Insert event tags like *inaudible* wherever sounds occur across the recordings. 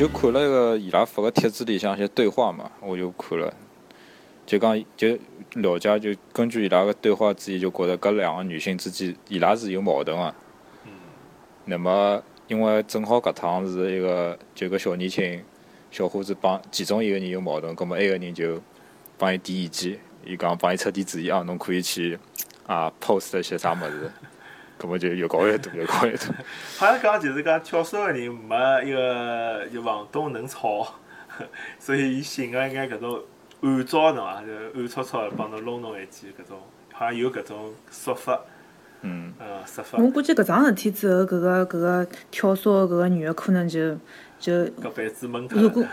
就看了一个伊拉发个帖子里向一些对话嘛，我就看了，就讲就了解就根据伊拉个对话之意，就觉得搿两个女性之间伊拉是有矛盾个。嗯。那么因为正好搿趟是一个就搿小年轻小伙子帮其中一个人有矛盾，葛末埃个人就帮伊提意见，伊讲帮伊出点主意啊，侬可以去啊 post 一些啥物事，葛末就越搞越大，越搞越大。好像讲就是讲跳槽个人没一个就房东能吵，*laughs* 所以伊寻个一眼搿种暗招侬啊，就暗搓搓地帮侬弄侬一记搿种，好像有搿种说法。嗯。呃，说法。我估计搿桩事体之后，搿个搿个跳槽搿个女个可能就就搿辈子闷脱如果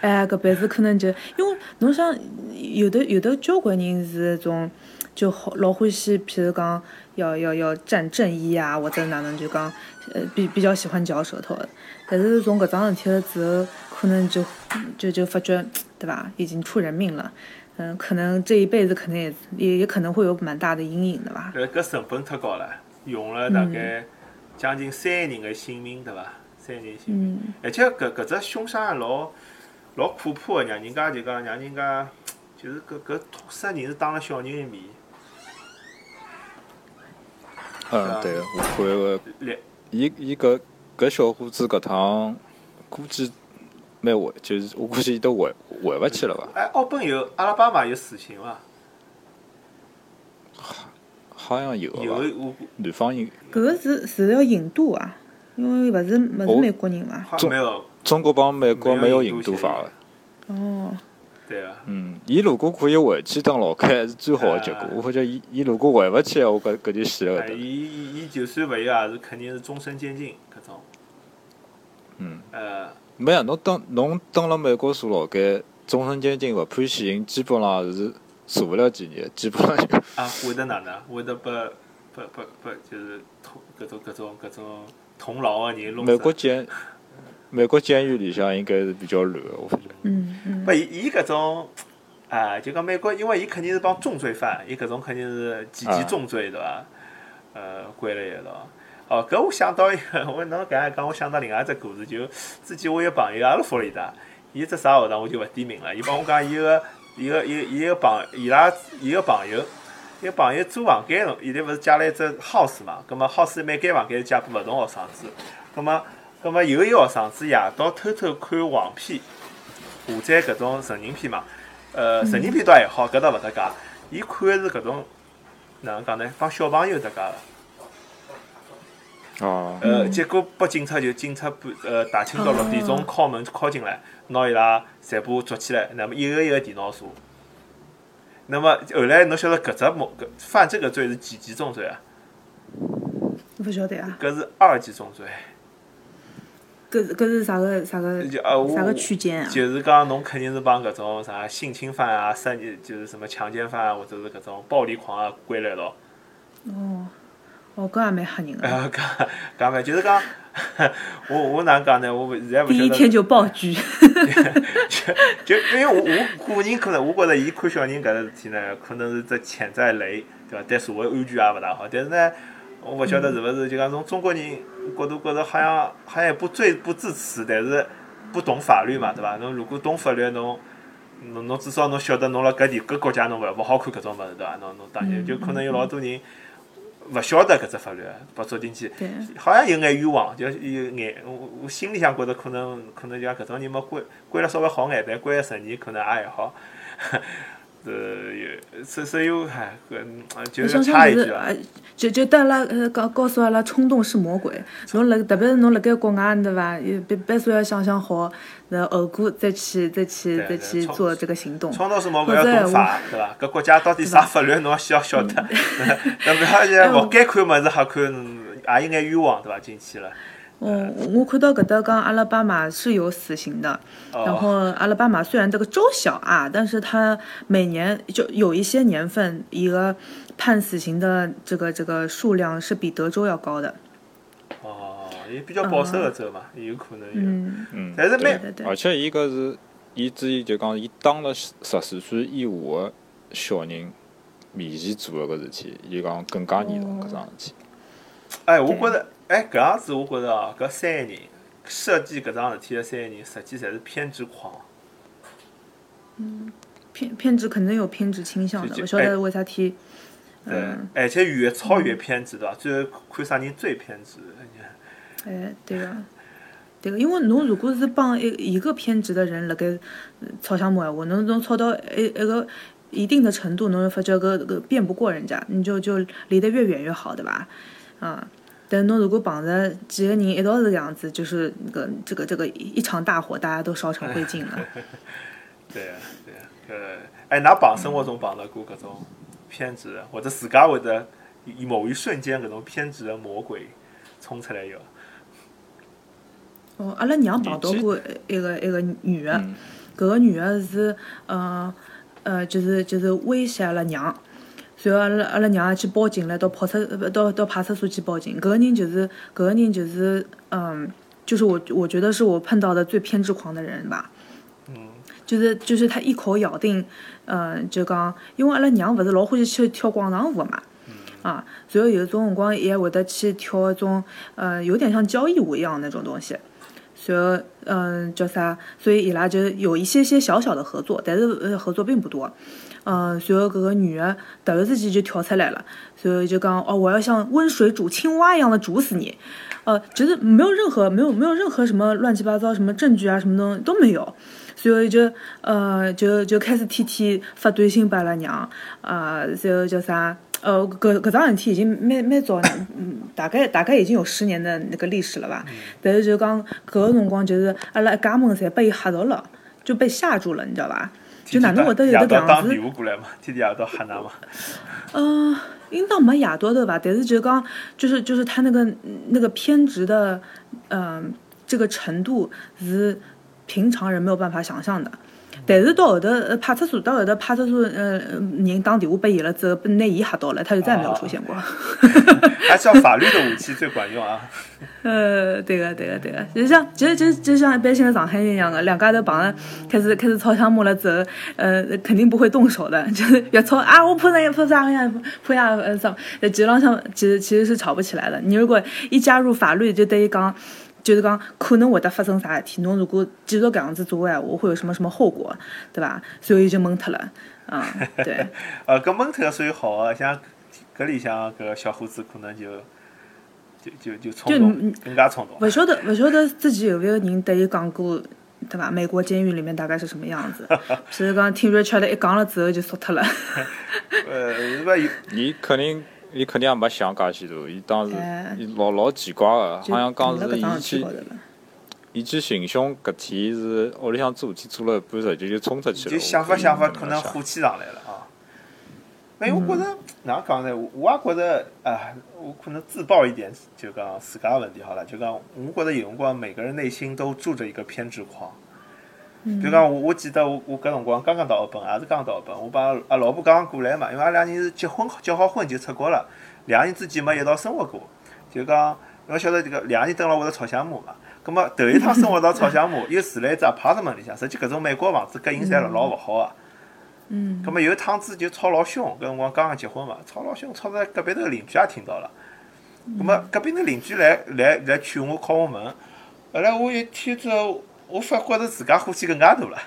哎搿辈子可能就因为侬想有的有的交关人是种就好老欢喜，譬如讲要要要站正义啊，或者哪能就讲呃比比较喜欢嚼舌头的。但是从搿桩事体了之后，可能就就就发觉对伐，已经出人命了。嗯，可能这一辈子可能也也也可能会有蛮大的阴影的吧。搿搿成本太高了，用了大概将近三个人的性命，对伐？三人性命，而且搿搿只凶杀案老老可怕个，让人家就讲让人家 *tsk* 就是搿搿杀人是当了小人的面。嗯，对，我看个，伊伊搿搿小伙子搿趟估计蛮回，就是我估计都回回勿去了伐？哎，奥本有阿拉巴马有死刑伐？好像有有个伐？我南方有，搿个是是要引渡啊，因为勿是勿是美国人嘛。好像没有，中国帮美国没有引渡法个。哦，对啊。嗯，伊如果可以回去当牢开，是最好的结果。我发觉伊伊如果回勿去，我搿搿就死了哎，搿搭。伊伊伊就算勿要，也是肯定是终身监禁搿种。嗯，呃，没啊，侬当侬当了美国坐牢监，终身监禁勿判死刑，基本上是坐勿了几年，基本上就啊，会得哪能？会得拨拨拨拨，就是通搿种搿种搿种同牢个人。美国监美国监狱里向应该是比较乱个，我发觉。嗯嗯不，伊伊搿种，啊，就讲美国，因为伊肯定是帮重罪犯，伊搿种肯定是几级重罪，对伐？呃，关辣一道。哦，搿我想到一个，我侬搿样讲，我想到另外一只故事，就之前我一个朋友阿拉佛罗里达，伊只啥学堂我就勿点名了，伊帮我讲伊个伊个伊个伊个朋伊拉伊个朋友，伊个朋友租房间咯，现在勿是借了一只 house 嘛，葛末 house 每间房间是借拨勿同学生子，葛末葛末有一个学生子夜到偷偷看黄片。下载搿种成人片嘛，呃，成人片倒还好，搿倒勿搭界。伊看个是搿种哪能讲呢？帮小朋友搭界个。哦，呃，结果被警察就警察半呃大清早六点钟敲门敲进来，拿伊拉全部捉起来，那么一个一个电脑查。那么后来侬晓得搿只某搿犯这个罪是几级重罪啊？勿晓得啊，搿是二级重罪。搿是搿是啥个啥个啥个区间啊？就是讲侬肯定是帮搿种啥性侵犯啊、三级就是什么强奸犯啊，或者是搿种暴力狂啊归辣一道。哦，哦，搿也蛮吓人个。*laughs* 呃，讲讲嘛，就是讲，*laughs* 我我哪能讲呢？我现在勿晓得，第一天就爆菊。*laughs* 就因为我我个人可能，我觉着伊看小人搿个事体呢，可能是只潜在雷，对伐？对社会安全也勿大好。但是呢，我勿晓得是勿是就讲从中国人角度觉着好像好像也不最不支持，但是不懂法律嘛，对伐？侬如果懂法律，侬侬侬至少侬晓得侬辣搿地搿国家侬勿勿好看搿种物事，对伐？侬侬当然就可能有老多人勿晓得搿只法律，把捉进去。好像有眼冤枉，就有眼，我我心里向觉着可能可能就像搿种人嘛，关关了稍微好眼，但关了十年可能也还好。呃，有，所所以我嗨，搿就我是想想就是，插一句啊，呃，就就得阿拉呃告告诉阿拉，冲动是魔鬼。侬辣特别是侬辣盖国外对伐？也别别说要想想好，那后果再去再去再去冲做这个行动。冲动是魔鬼要懂法，对伐？搿国家到底啥法律，侬需要晓得。那勿要就勿该看物事瞎看，也有眼冤枉，对伐？进去了。哦，我看到搿搭讲阿拉巴马是有死刑的，然哦，后阿拉巴马虽然这个州小啊，但是它每年就有一些年份一个判死刑的这个这个数量是比德州要高的。哦，伊比较保守个州嘛，有可能有。嗯，嗯，但是对蛮对对而且伊搿是，伊之前就讲，伊当了十四岁以下个小人面前做个搿事体，伊讲更加严重搿桩事体。哎，我觉着，哎，搿样子我觉着哦，搿三个人设计搿桩事体的三个人，实际侪是偏执狂。嗯偏偏执肯定有偏执倾向的，就勿晓得为啥体。对，而且越吵越偏执，对伐？最后看啥人最偏执。哎，对个，对个，因为侬如果是帮一一个偏执的人辣盖呃吵相骂闲话，侬侬吵到一一个一定的程度，侬就发觉搿搿辩不过人家，你就就离得越远越好，对伐？啊，但侬如果碰着几个人一道是搿样子，就是那个这个这个一场大火，大家都烧成灰烬了。*laughs* 对啊，对啊，呃哎，㑚碰生活中碰到过搿种偏执的，或者自家会得以某一瞬间搿种偏执的魔鬼冲出来有？哦，阿拉娘碰到过一个一个女的，嗯搿个女的是呃呃，就是就是威胁阿拉娘，随后阿拉阿拉娘也去报警了，到跑车呃到到派出所去报警。搿个人就是搿个人就是嗯，就是我我觉得是我碰到的最偏执狂的人吧。嗯。就是就是他一口咬定，嗯、就讲，因为阿拉娘勿是老欢喜去跳广场舞的嘛。啊，然后有种辰光也会得去跳一种，呃，有点像交谊舞一样那种东西。随后，嗯、叫啥？所以伊拉就有一些些小小的合作，但是呃合作并不多。嗯、随后搿个女的突然之间就跳出来了，随后就讲哦，我要像温水煮青蛙一样的煮死你。呃，就是没有任何没有没有任何什么乱七八糟什么证据啊，什么东西都没有。随后就呃就就开始天天发短信拨阿拉娘啊，随后叫啥？呃，搿搿桩事体已经蛮蛮早，嗯，大概大概已经有十年的那个历史了吧。但是就讲搿个辰光，就是阿拉一家门侪被吓到了，就被吓住了，你知道吧？就哪能会得有夜得搿样子到打电？话过来嘛？天天夜到喊㑚嘛？嗯，应当没夜到的吧？但是就讲，就是就是他那个那个偏执的，嗯、这个程度是平常人没有办法想象的。但是到后头，呃，派出所到后头派出所，呃，人打电话拨伊了之后，拿伊吓到了，他就再也没有出现过。*laughs* 还是要法律的武器最管用啊！呃，对个，对个，对个，就像其实就就像一般性的上海人一样的，两家头碰了，开始开始吵相骂了之后，呃，肯定不会动手的，就是越吵啊，我泼人泼啥呀，泼呀呃啥，呃，基本上其实其实是吵不起来的。你如果一加入法律，就等于讲。就是讲可能会得发生啥事体，侬如果继续搿样子做闲话，会有什么什么后果，对伐？所以就蒙脱了，嗯，*laughs* 对。呃，搿蒙脱属于好个，像搿里向搿小伙子可能就就就就冲就动你，更加冲动。勿晓得勿晓得之前有没有人对伊讲过，对伐？美国监狱里面大概是什么样子？*laughs* 譬如讲听 Richard 一讲了之后就缩脱了。*laughs* 呃，是伊肯定，伊肯定也没想介许多。伊当时哎，伊老老奇怪个，好像讲是伊去。伊去行凶搿天是屋里向做事体做了一半，直接就冲出去了。就想法想法，可能火气上来了啊。哎，我觉着哪能讲呢？我我也觉着啊，我可能自曝一点，就讲自家问题好了。就讲，我觉着有辰光每个人内心都住着一个偏执狂。比如讲，我我记得我我搿辰光刚刚到澳本，也是刚刚到澳本，我帮阿老婆刚刚过来嘛，因为阿拉两人是结婚结好婚就出国了，两人之间没一道生活过，就讲侬晓得这个两人蹲辣屋头吵相骂嘛。葛末头一趟生活到吵相骂，*laughs* 又住辣一只 apartment 里向，实际搿种美国房子隔音侪老老勿好个。嗯葛末有一趟子就吵老凶，搿辰光刚刚结婚嘛，吵老凶，吵得隔壁头邻居也听到了。葛末隔壁头邻居来来来劝我敲我门，后来我一天之后，我发觉着自家火气更加大了，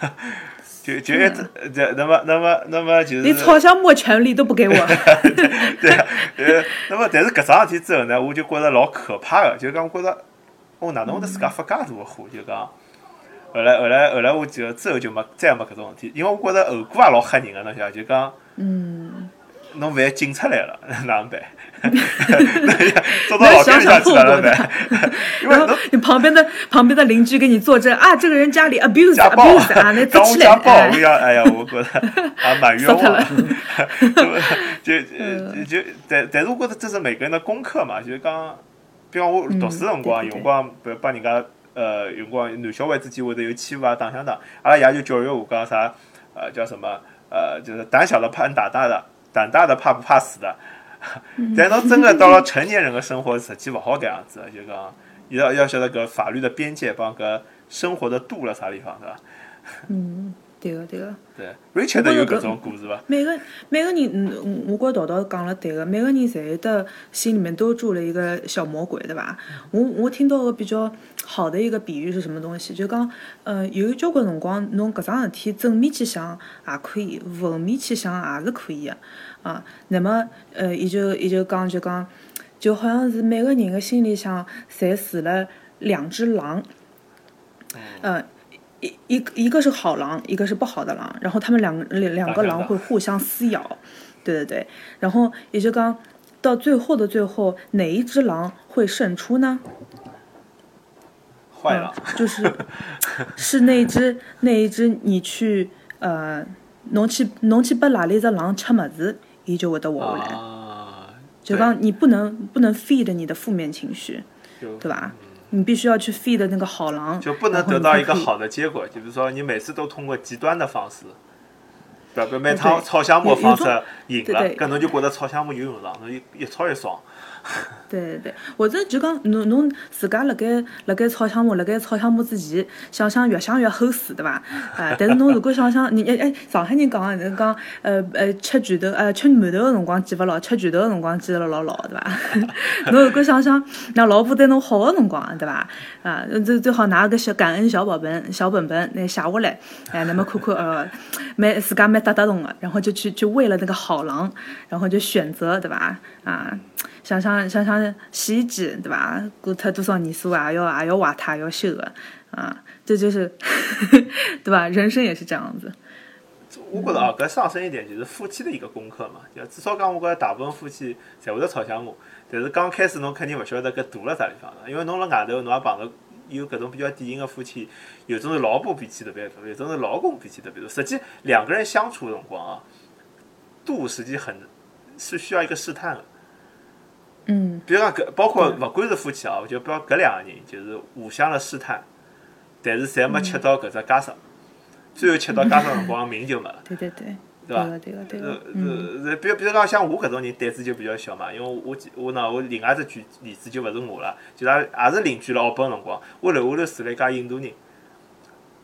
*laughs* 就就一直这那么那么那么就是连吵相骂权利都不给我。*laughs* 对啊，呃，那么但是搿桩事体之后呢，我就觉着老可怕个，就讲我觉着，我哪能会得自家发介大个火？就讲，后来后来后来我就之后就没再也没搿种事体，因为我觉着后果也老吓人个，侬晓得，就讲。嗯，侬万一警察来了，哪能办？走到要老店里向去想想后果的哪能办？。因为你旁边的旁边的邻居给你作证啊，这个人家里 abuse abuse 啊，那，讲抓起来我家暴，我哎讲，哎呀，我觉得啊蛮冤枉的。就就就，但但是我觉得这是每个人的功课嘛，就是讲，比方我读书辰光，辰光比如帮人家呃，有辰光男小孩之间会得有欺负啊、打相打，阿拉爷就教育我讲啥，呃，叫什么呃，就是胆小的怕人打大的，胆大的怕不怕死的。但侬真的到了成年人的生活，实际勿好搿样子的，就讲要要晓得搿法律的边界帮搿生活的度辣啥地方，是伐？对个对个。对，Richard 有搿种故事伐？每个每个人，嗯，我觉陶陶讲了对个，每个人侪有得心里面都住了一个小魔鬼，对伐？我我听到个比较好的一个比喻是什么东西？就讲，呃，有交关辰光，侬搿桩事体正面去想也可以，负面去想也是可以个，啊。那么，呃，伊就伊就讲就讲，就好像是每个人个心里向侪住了两只狼，嗯。一一一个是好狼，一个是不好的狼，然后他们两个两两个狼会互相撕咬，对对对，然后也就刚到最后的最后，哪一只狼会胜出呢？坏了，就是 *laughs* 是那一只那一只你去呃，侬去侬去拨哪里只狼吃么子，伊就会得活下来。就刚你不能不能 feed 你的负面情绪，对吧？你必须要去 feed 那个好狼，就不能得到一个好的结果。就比如说，你每次都通过极端的方式，比如每趟炒项目方式赢了，搿侬就觉得炒项目有用了，侬一一炒一爽。对 *laughs* 对对，或者就讲侬侬自家辣盖辣盖炒项目，辣盖炒项目之前，想想越想越齁死，对伐？*laughs* 啊，但是侬如果想想，你哎哎，上海人讲个讲，呃呃，吃拳头呃吃馒头个辰光记勿牢，吃拳头个辰光记得老牢，对伐？*laughs* 侬如果想想，那老婆对侬好个辰光，对伐？啊，最最好拿个小感恩小本本小本本那写下来，哎，那么看看呃，蛮自家蛮搭得动个，然后就去去为了那个好狼，然后就选择，对伐？啊。想想想想洗衣机对吧？过脱多少年数也要也要坏它，要修的啊！这就是 *laughs* 对吧？人生也是这样子。我觉着啊，搿上升一点就是夫妻的一个功课嘛。就至少讲，我觉着大部分夫妻侪会得吵相骂，但是刚开始侬肯定勿晓得搿堵辣啥地方，因为侬辣外头侬也碰到有搿种比较典型的夫妻，有种是老婆脾气特别大，有种是老公脾气特别大。实际两个人相处的辰光啊，度实际很是需要一个试探的。嗯，比如讲，搿包括勿管是夫妻啊，就比如搿两个人就是互相的试探，但是侪没吃到搿只家常，最后吃到家常辰光命就没了。对 *laughs* 对对，对伐？对个对个。是是，比如比如讲，像我搿种人胆子就比较小嘛，因为我我呢，我另外只举例子就勿是我了，就也也是邻居了澳本辰光，我楼下头住了一家印度人，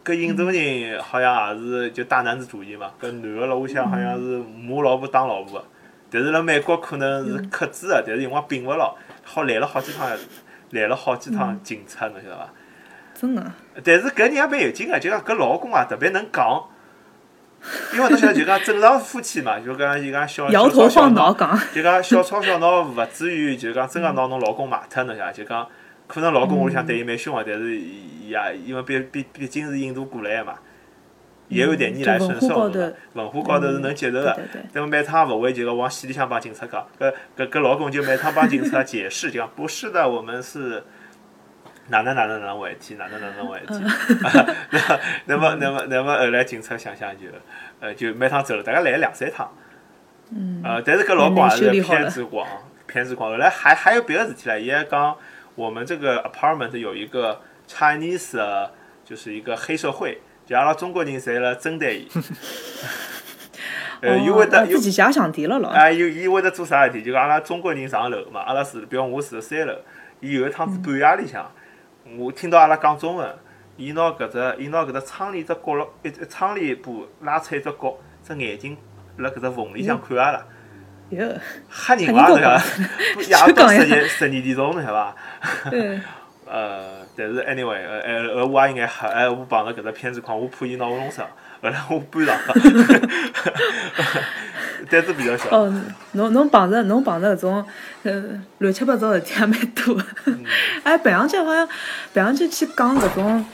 搿印度人好像也是就大男子主义嘛，搿男个辣屋里向好像是骂老婆打老婆个。但是辣美国可能是克制个，但是因为并勿牢，好来了好几趟，来了好几趟警察，侬晓得伐？真个。但是搿人也蛮有劲个，就讲搿老公啊特别能讲，因为侬晓得就讲正常夫妻嘛，就讲就讲小小吵小闹，就讲小吵小闹勿至于就讲真个拿侬老公骂脱，侬晓得？就讲可能老公屋里向对伊蛮凶个，但是伊也因为毕毕毕竟是印度过来个嘛。也有点逆来顺受，文化高头是能接受的。那么每趟勿会就讲往死里向帮警察讲，搿搿搿老公就每趟帮警察解释，就讲不是的，我们是哪能哪能哪能回事体，哪能哪能回事体。那么那么那么后来警察想想就，呃就每趟走了大概来了两三趟。嗯。呃，但是搿老公还是偏执狂，偏执狂。后来还还有别的事体唻，伊还讲我们这个 apartment 有一个 Chinese，就是一个黑社会。就阿拉中国人侪辣针对伊，*laughs* 呃，伊会得自己了咯。哎，伊伊会得做啥事体？就讲阿拉中国人上楼嘛，阿拉住，比如我住辣三楼，伊有一趟子半夜里向，我听到阿拉讲中文，伊拿搿只，伊拿搿只窗帘只角落，一只窗帘布拉出一只角，只眼睛辣搿只缝里向看阿拉，哟，吓人伐？对伐？*laughs* 夜到 *laughs* 十一十二点钟，晓得伐？嗯。呃。但是 anyway，呃呃呃，我也应该吓，哎，我碰着搿只片子狂，我怕伊拿我弄死，后来我搬上了，*laughs* 胆子比较小。哦，侬侬碰着侬碰着搿种呃乱七八糟事体也蛮多。*laughs* 哎，白羊姐好像白羊姐去讲搿种。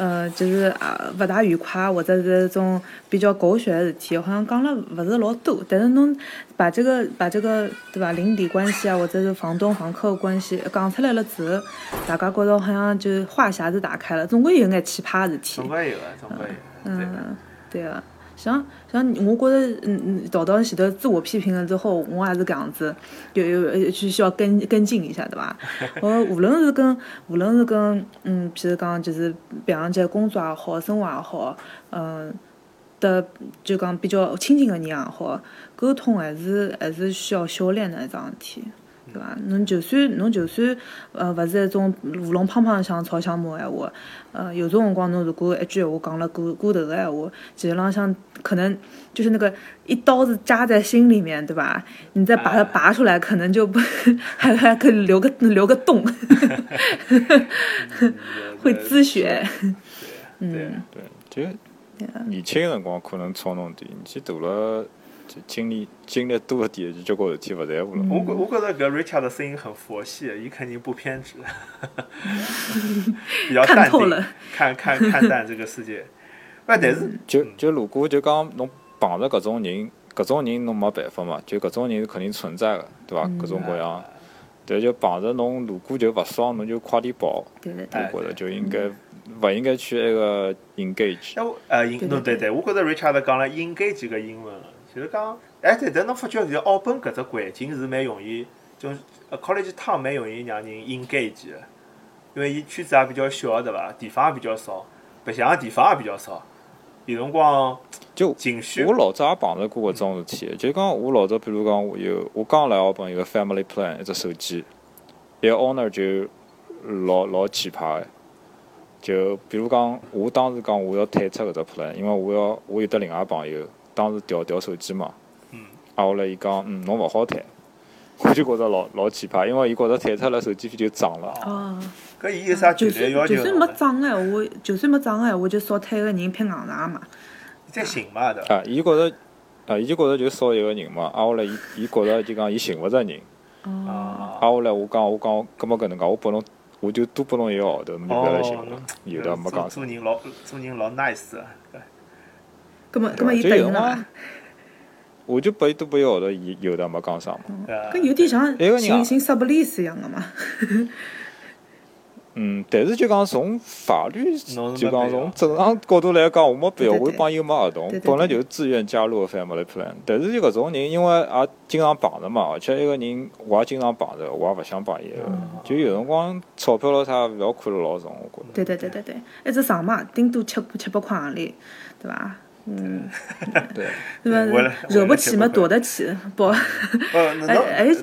呃，就是啊，勿大愉快，或者是种比较狗血的事体，好像讲了勿是老多。但是侬把这个把这个对吧，邻里关系啊，或者是房东房客关系讲出来了之后，大家觉着好像就话匣子打开了，总归有眼奇葩事体。总归有啊，总归有。嗯，对个。像像我觉着，嗯嗯，到到前头自我批评了之后，我也是搿样子，有有就需要跟跟进一下，对伐？*laughs* 我无论是跟无论是跟嗯，譬如讲就是平常间工作也好，生活也好，嗯，的就讲比较亲近个人也好，沟通还是还是需要修炼的一桩事体。对伐？侬就算侬就算呃勿是一种乌龙胖胖像吵相骂闲话，呃有种辰光侬如果一句闲话讲了过过头个闲话，其实浪向可能就是那个一刀子扎在心里面，对吧？你再把它拔出来，可能就不 *laughs* 还还可以留个留个洞，会滋血。对嗯，对，就年轻个辰光可能吵弄点，年纪大了就经历经历多一点，就交关事体勿在乎了。我觉我觉着搿 Richard 的声音很佛系，伊肯定不偏执，*laughs* 比较淡定透了，看看看淡这个世界。*laughs* 哎，但是就就如果就讲侬碰着搿种人，搿种人侬没办法嘛，就搿种人是肯定存在的，对伐？各种各样。对就碰着侬，如果就勿爽，侬就快点跑。对对哎对，我觉着就应该勿应该去那个 engage。哎，我呃，英对对对，我觉着 Richard 讲了 engage 个英文，就是讲，哎，对，但侬发觉现在澳本搿只环境是蛮容易，就呃 college town 蛮容易让人 engage 的，因为伊圈子也比较小，对伐？地方也比较少，白相个地方也比较少，有辰光就情绪我老早也碰着过搿种事体，就讲我老早，比如讲我有我刚来澳本有个 family plan 一只手机，一个 owner 就老老奇葩个，就比如讲我当时讲我要退出搿只 plan，因为我要我有得另外朋友当时调调手机嘛，嗯，啊后来伊讲嗯侬勿好退，*laughs* 我就觉着老老奇葩，因为伊觉着退出了手机费就涨了，哦，搿伊有啥就具体就算没？涨个闲话，就算没涨个闲话，就少退个人偏硬上嘛。再寻嘛，对伐？啊伊觉着啊伊就觉着就少一个人嘛，啊后来伊伊觉着就讲伊寻勿着人。哦，啊啊，后来我讲，我讲，葛末搿能介，我拨侬，我就多拨侬一个号头，侬就不要来寻哦了。有的没做讲啥。做人老做人老 nice 的，葛么葛么伊就有辰答应了伐？，我就拨伊多拨一号头，伊有的没讲啥嘛。搿有点像一个人啊寻寻 sublease 一样个嘛。*laughs* 嗯，但是就讲从法律，侬就讲从正常角度来讲，我没必要，我帮伊没合同本来就是自愿加入个 family plan。但是就搿种人，因为也经常碰着嘛，而且一个人我也经常碰着，我也勿想帮伊个。就有辰光钞票咯啥，勿要看了老重，我觉着。对对对对对，一只上嘛，顶多七七八块行钿，对伐？嗯，对。*laughs* 对为了伐？惹不起嘛，为了700躲得起，不。*laughs* 呃，那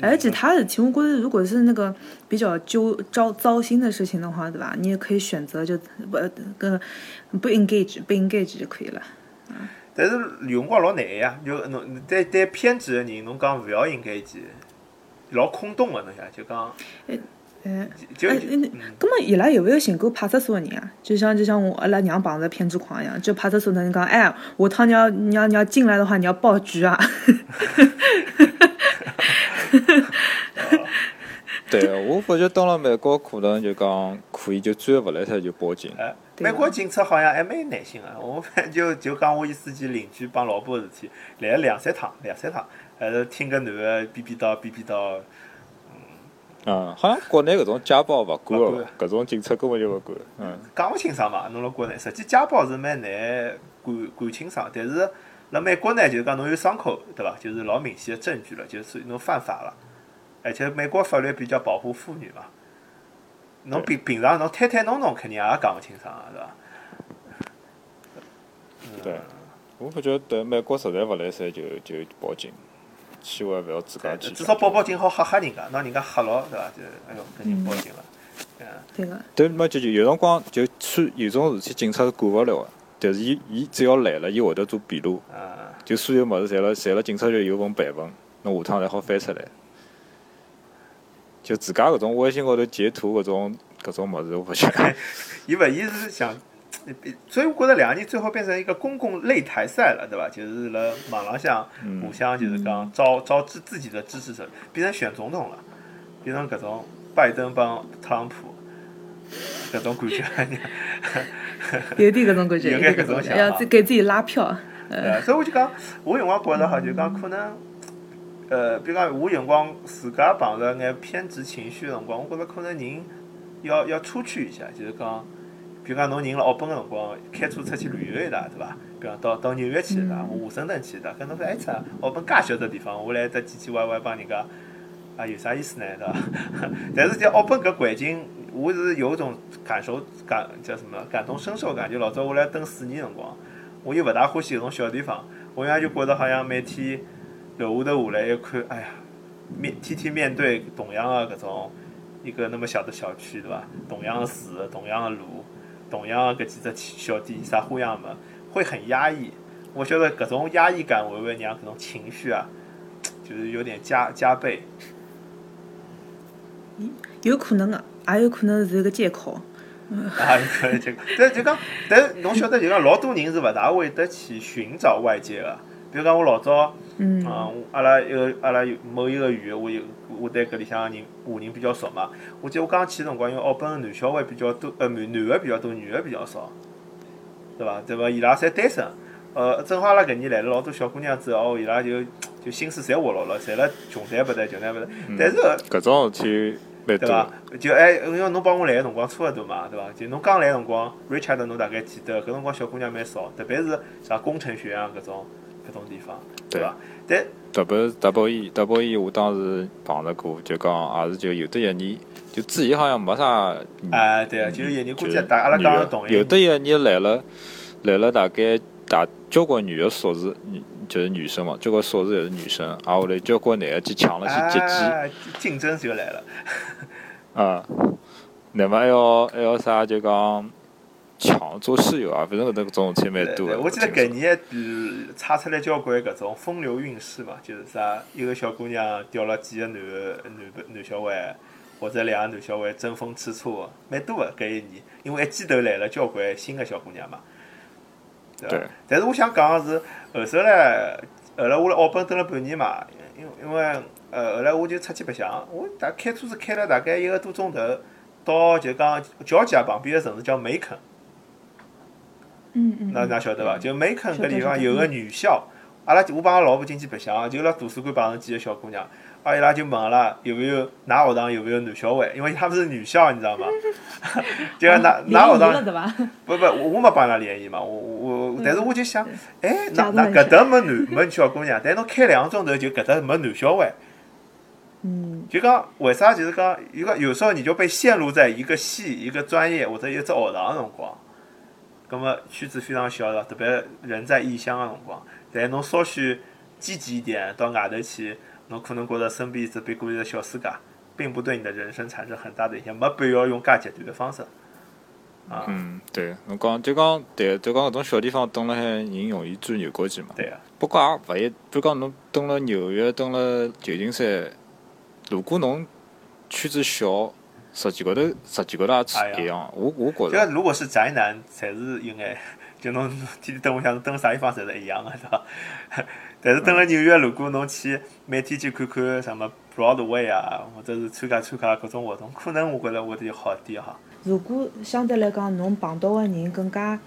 而且他的题，我觉得如果是那个比较揪糟糟心的事情的话，对吧？你也可以选择就不跟不 engage 不 engage 就可以了。但是有辰光老难呀，就侬对对偏执个人，侬讲勿要 engage，，老空洞个侬想就讲嗯，就哎，那那么伊拉有没有寻过派出所的人啊？就像就像我阿拉娘碰着偏执狂一样，就派出所的人讲，哎，下趟你要你要你要进来的话，你要报局啊。对，我发觉到了美国可能就讲可以就追勿来他就报警。哎，美国警察好像还蛮有耐心个，我就就讲我意思记邻居帮老婆个事体，来了两三趟，两三趟，还是听个男个逼逼叨逼逼叨，嗯，好像国内搿种家暴勿管搿种警察根本就勿管。嗯，讲勿清爽嘛，侬辣国内，实际家暴是蛮难管管清爽，但是辣美国呢，就是讲侬有伤口，对伐？就是老明显的证据了，就是侬犯法了，而且美国法律比较保护妇女嘛。侬平平常侬推推弄弄，肯定也讲勿清爽个，对伐？对，我发觉对美国实在勿来三就就报警，千万勿要自家去。至少报报警好吓吓人家，拿人家吓牢，对伐？就哎哟，肯定报警了，嗯，对个，对，没就就有辰光就算有种事体警察是管勿了个，但是伊伊只要来了，伊会得做笔录，啊，就所有物事侪辣侪辣警察局有份备份，侬下趟侪好翻出来。就自家搿种微信高头截图搿种搿种物事，我发觉。*laughs* 伊勿伊是想，所以我觉得两个人最后变成一个公共擂台赛了，对伐？就是辣网浪向互相就是讲招招自自己的支持者，变成选总统了，变成搿种拜登帮特朗普搿种感觉。有点搿种感觉，有点搿种，想法要自给自己拉票。呃，所以我就讲，我有辰光觉着哈，就讲可能，呃，比如讲我有辰光自家碰着眼偏执情绪的辰光，我觉着可能人要要出去一下，就是讲，比如讲侬人辣澳本个辰光，开车出去旅游一趟，对伐？比如讲到到纽约去一趟，我华盛顿去一趟，搿侬说哎操，澳本介小只地方，我来这唧唧歪歪帮人家，啊有啥意思呢，对伐？*laughs* 但是在澳本搿环境，我是有一种感受感叫什么感同身受感，就老早我来蹲四年辰光。我又勿大欢喜搿种小地方，我现在就觉着好像每天楼下头下来一看，哎呀，面天天面对同样的搿种一个那么小的小区，对伐？同样的树，同样的路，同样的搿几只小店，啥花样没，会很压抑。我觉得搿种压抑感会勿会让搿种情绪啊，就是有点加加倍？有可能个，也有可能是一个借口。*laughs* 啊，可以这个，但就讲，但是侬晓得，就讲老多人是勿大会得去寻找外界个。比如讲，我老早，嗯，阿拉一个阿拉有某一个县，我有我对搿里向人华人比较熟嘛。我记得我刚去辰光，因为澳本男小孩比较多，呃，男男个比较多，女个比较少，对伐？对伐？伊拉侪单身，呃，正好阿拉搿年来了老多小姑娘之后，伊拉就就心思侪活络了，侪辣穷台不搭，穷台不搭。但是搿种事体。对伐？就哎，因为侬帮我来个辰光差勿多嘛，对伐？就侬刚来个辰光，Richard 侬大概记得，搿辰光小姑娘蛮少，特别是啥工程学院搿种搿种地方，对伐？但特别特别伊特别伊，我当时碰着过，就讲也是就有的一年，就之前好像没啥。啊，对啊，就一年估计大阿拉讲是同一。有的一年来了，来了大概大交关女个硕士，就是女生嘛，交关硕士也是女生，啊，后来交关男个去抢了去接机，竞争就来了。*laughs* 啊，那么还要还要啥？就讲抢做室友啊，反正搿种事体蛮多个。我记得搿年查出来交关搿种风流韵事嘛，就是啥一个小姑娘钓了几个男男男小孩，或者两个男小孩争风吃醋，蛮多个搿一年。因为一记头来了交关新个小姑娘嘛，对伐？但是我想讲个是，后首来，后来我辣澳本蹲了半年嘛，因因为。呃，后来我就出去白相，我大开车子开了大概一个多钟头，到就讲交界旁边个城市叫梅肯。嗯嗯。那哪晓得伐？就梅肯搿地方有个女校，阿拉我帮阿拉老婆进去白相，就辣图书馆碰着几个小姑娘，啊伊拉就问阿拉有没有㑚学堂有没有男小孩，因为他们是女校，你知道吗？*laughs* *laughs* 就㑚㑚学堂。*laughs* 不不，我没帮伊拉联谊嘛，我我，但是我就想，哎，那那搿搭没男没小姑娘，但侬开两个钟头就搿搭没男小孩。嗯，就讲为啥？就是讲，有个有时候你就被陷入在一个系、一个专业或者一只学堂辰光，葛么圈子非常小的，特别人在异乡个辰光。但侬稍许积极一点，到外头去，侬可能觉着身边只不过一个小世界，并不对你的人生产生很大的影响，没必要用介极端的方式。啊，嗯，对，侬讲就讲对，就讲搿种小地方蹲辣海，人容易钻牛角尖嘛。对啊。不过也勿一，比如讲侬蹲辣纽约，蹲辣旧金山。如果侬圈子小，实际高头实际高头也一样。我我觉着。就如果是宅男，才是应该，*laughs* 就侬天天蹲屋里向蹲啥地方，侪是一样个，对伐？*laughs* 但是蹲了纽约，如果侬去每天去看看什么 Broadway 啊，或者是参加参加各种活动，可能我觉着会得好点哈。如果相对来讲，侬碰到个人更加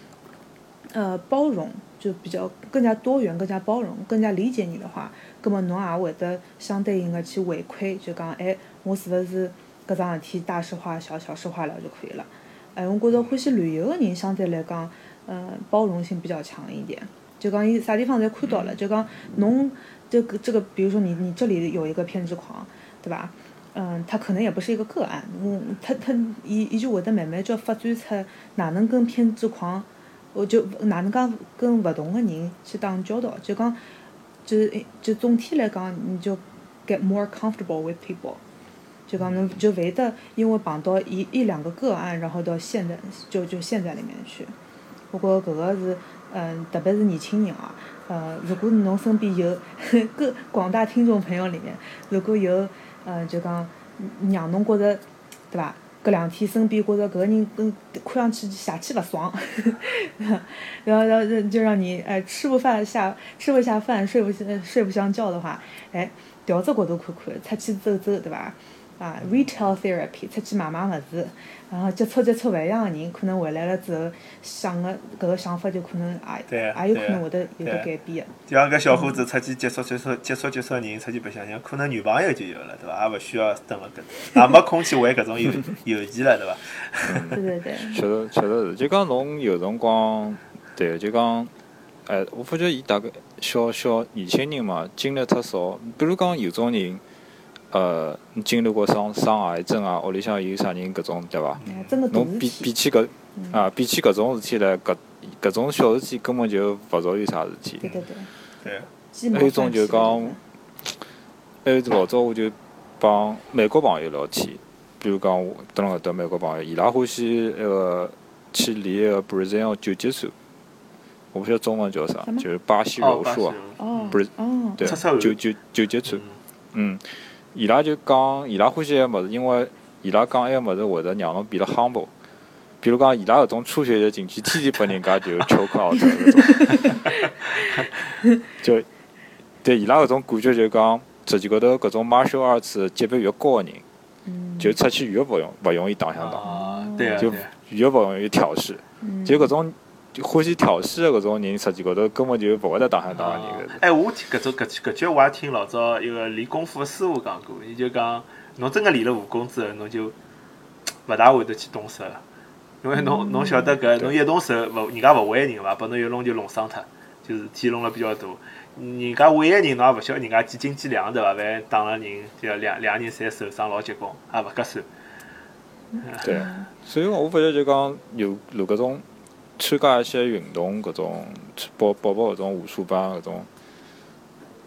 呃包容，就比较更加多元、更加包容、更加理解你的话。葛末侬也会得相对应个去回馈，就讲，哎，我是勿是搿桩事体大事化小，小事化了就可以了？哎，我觉着欢喜旅游个人相对来讲，嗯，包容性比较强一点。就讲伊啥地方侪看到了，就讲侬这个这个，比如说你你这里有一个偏执狂，对吧？嗯，他可能也不是一个个案，嗯，他他伊伊就会得慢慢叫发展出哪能跟偏执狂，我就哪能讲跟勿同个人去打交道，就讲。就就总体来讲，你就 get more comfortable with people，就讲侬就勿会得因为碰到一一两个个案，然后到陷在就就陷在里面去。我觉搿个是，嗯，特别是年轻人啊，呃，如果侬身边有各广大听众朋友里面，如果有，呃，就讲让侬觉着，对伐？搿两天身边觉着搿个人跟看上去邪气勿爽，*laughs* 然后然后就让你哎吃不饭下吃不下饭睡不睡不香觉的话，哎调只角度看看，出去走走对伐？啊，retail therapy 出去买买物事，然后接触接触勿一样个人，可能回来了之后想个搿个想法就可能也也有可能会得有得改变个。就像搿小伙子出去接触接触接触接触人，出去白相相，可能女朋友就有了，对伐？也勿需要等了搿，也没空去回搿种邮邮件了，对伐？*laughs* 对对对。确实确实是，就讲侬有辰光，对，就讲，哎，我发觉伊大概小小年轻人嘛，经历太少，比如讲有种人。呃，经历过生生癌症啊，屋里向有啥人搿种对伐？侬比比起搿啊，比起搿种事体来，搿搿种小事体根本就勿属于啥事体。对对对。对。还有种就讲，还有老早我就帮美国朋友聊天，比如讲我蹲辣搿搭美国朋友，伊拉欢喜那个去练那个 Brazilian Jiu Jitsu，我不晓得中文叫啥就是巴西柔术啊，哦不是哦，对，出出汗就就就接触嗯，嗯，伊拉就讲，伊拉欢喜个物事，因为伊拉讲埃个物事会得让侬变得 humble。比如讲，伊拉搿种初学者进去，天天拨人家就 choke out 搿种，*laughs* 就对伊拉搿种感觉就讲，实际高头搿种 martial arts 级别越高个人，嗯就出去越勿容勿容易打向打，啊，对啊，就越勿容易挑事。嗯就搿种欢喜挑事个搿种人，实际高头根本就勿会得打相打个。哎，我听搿种搿搿句我也听老早一个练功夫个师傅讲过，伊就讲，侬真个练了武功之后，侬就勿大会得去动手了，因为侬侬晓得搿侬一动手，勿人家勿会个人伐，拨侬一弄就弄伤脱，就是体弄了比较大。人家会个人侬也勿晓得人家几斤几两对伐？万一打了人，就两两个人侪受伤老结棍，也勿合算。对，所以我发觉就讲有有搿种参加一些运动搿种报报报搿种武术班搿种，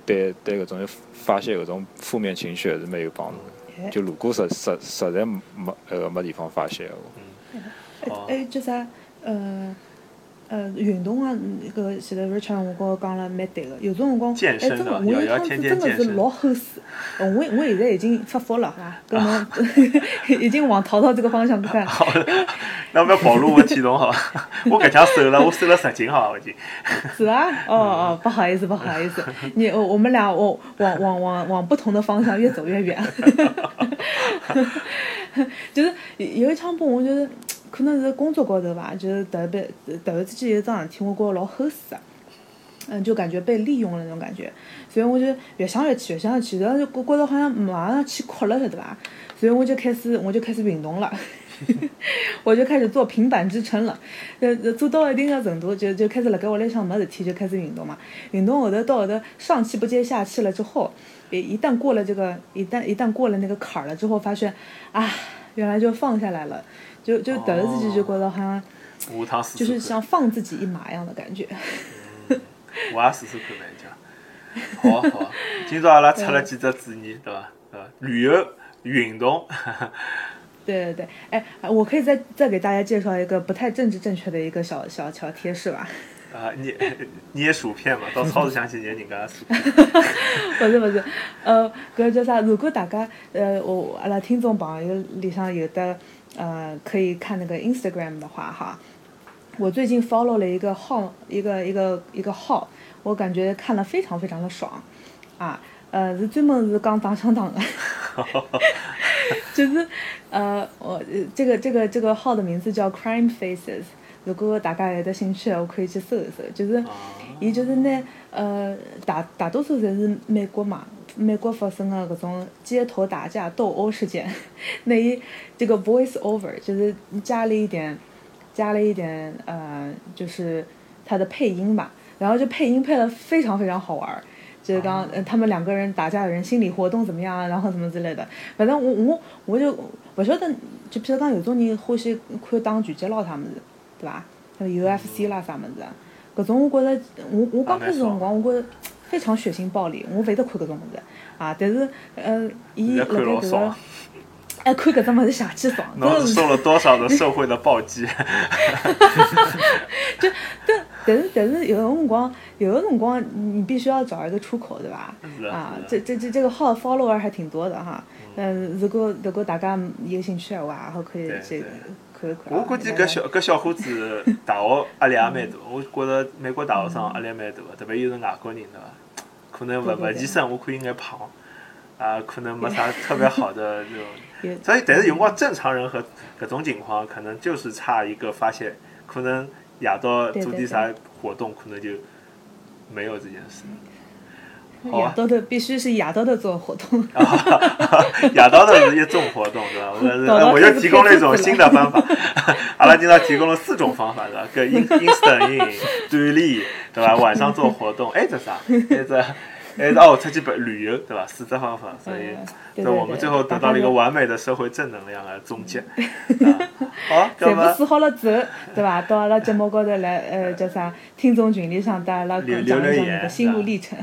对对搿种发泄搿种负面情绪还是蛮有帮助的。哎就如果实实实在没呃没地方发泄的话，叫啥？呃呃，运动啊，那个前头 Richard 我跟我讲了蛮对个，有种辰光，健哎，真我有趟子真的是老后死。呃我我现在已经发福了，哈，搿侬 *laughs* 已经往淘淘这个方向看。*laughs* 好了，那不要暴露我体重好伐？*laughs* 我搿腔瘦了，我瘦了十斤好伐？我已经。是啊，哦哦，不好意思，不好意思，你我我们俩我往往往往不同的方向越走越远。就是有有一场波，我觉得可能是工作高头吧，就是特别突然之间有桩事体，我觉着老后死啊。嗯，就感觉被利用了那种感觉，所以我就越想越气，越想越气，然后就觉觉得好像马上要气哭了，晓得吧？所以我就开始我就开始运动了，*laughs* 我就开始做平板支撑了，呃，做到一定的程度，就就开始辣盖屋里向没事体就开始运动嘛。运动后头到后头上气不接下气了之后，一一旦过了这个，一旦一旦过了那个坎儿了之后，发现啊，原来就放下来了，就就突然之间就觉得好像就是像放自己一马一样的感觉。我也试试看呗，就。好啊好啊，今朝阿拉出了几只主意，对伐？对伐？旅游、运动，*laughs* 对对对，哎，我可以再再给大家介绍一个不太政治正确的一个小小小贴士吧？啊，捏捏薯片嘛，到 *laughs* 超市想去捏人家的薯片。*laughs* 不是不是，呃，搿叫啥？如果大家呃，我阿拉听众朋友里向有的呃，可以看那个 Instagram 的话哈，我最近 follow 了一个号，一个一个一个号，我感觉看了非常非常的爽，啊，呃，是专门是讲打枪打的，*laughs* 就是呃，我呃这个这个这个号的名字叫 Crime Faces，如果大家有的兴趣，我可以去搜一搜，就是。啊。伊就是拿呃大大多数侪是美国嘛，美国发生的搿种街头打架斗殴事件，*laughs* 那伊这个 voice over 就是加了一点加了一点呃，就是它的配音吧，然后就配音配的非常非常好玩儿。就是讲，呃他们两个人打架的人心理活动怎么样啊，然后什么之类的。反正我我我就勿晓得，就譬如讲有种人欢喜看打拳击咯啥物事，对伐？像 UFC 啦啥物事啊，搿种我觉着，我我刚开始辰光，我觉着非常血腥暴力，我勿会得看搿种物事啊。但是呃，伊辣盖搿个哎，看搿种物事邪气爽，*laughs* 侬是受了多少的社会的暴击？*laughs* 就但但是但是有的辰光，有的辰光你必须要找一个出口，对吧？啊，这这这这个号 follower 还挺多的哈。嗯，如果如果大家有兴趣的话，然后可以对去对看一看啊。我估计搿小搿小伙子大学压力也蛮大，我觉着美国大学生压力蛮大的，特别又是外国人对伐？可能勿对对对勿健身，我看应该胖，啊，可能没啥特别好的 *laughs* 这种。所以，但是有辰光正常人和搿种情况，可能就是差一个发泄，可能夜到做点啥活动，可能就没有这件事。好啊，夜到头必须是夜到头做活动。夜到头是一种活动，对吧？我 *laughs* 我就提供了一种新的方法。*laughs* 阿拉今朝提供了四种方法，对吧？跟 in instant in 锻炼，对吧？*laughs* 晚上做活动，哎，这啥？哎这，哎哦，出去旅旅游，对吧？四只方法，所以所以对对我们最后得到了一个完美的社会正能量的总结。啊好，那全部么试好了之后，对吧？到阿拉节目高头来，呃，叫啥？听众群里向带阿拉留讲讲一讲你的心路历程。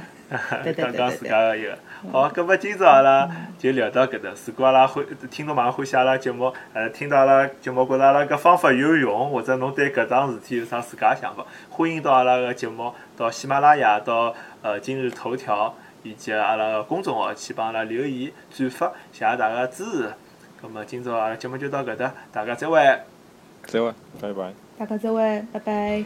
讲讲自家的一个。好，搿么今朝阿拉就聊到搿搭。如果阿拉欢听众朋友欢喜阿拉节目，呃，听到阿拉节目觉着阿拉搿方法有用，或者侬对搿桩事体有啥自家想法，欢迎到阿拉个节目，到喜马拉雅，到呃今日头条以及阿拉个公众号去帮阿拉留言转发，谢谢大家支持。搿么今朝阿拉节目就到搿搭，大家再会。再会，拜拜。大家再会，拜拜。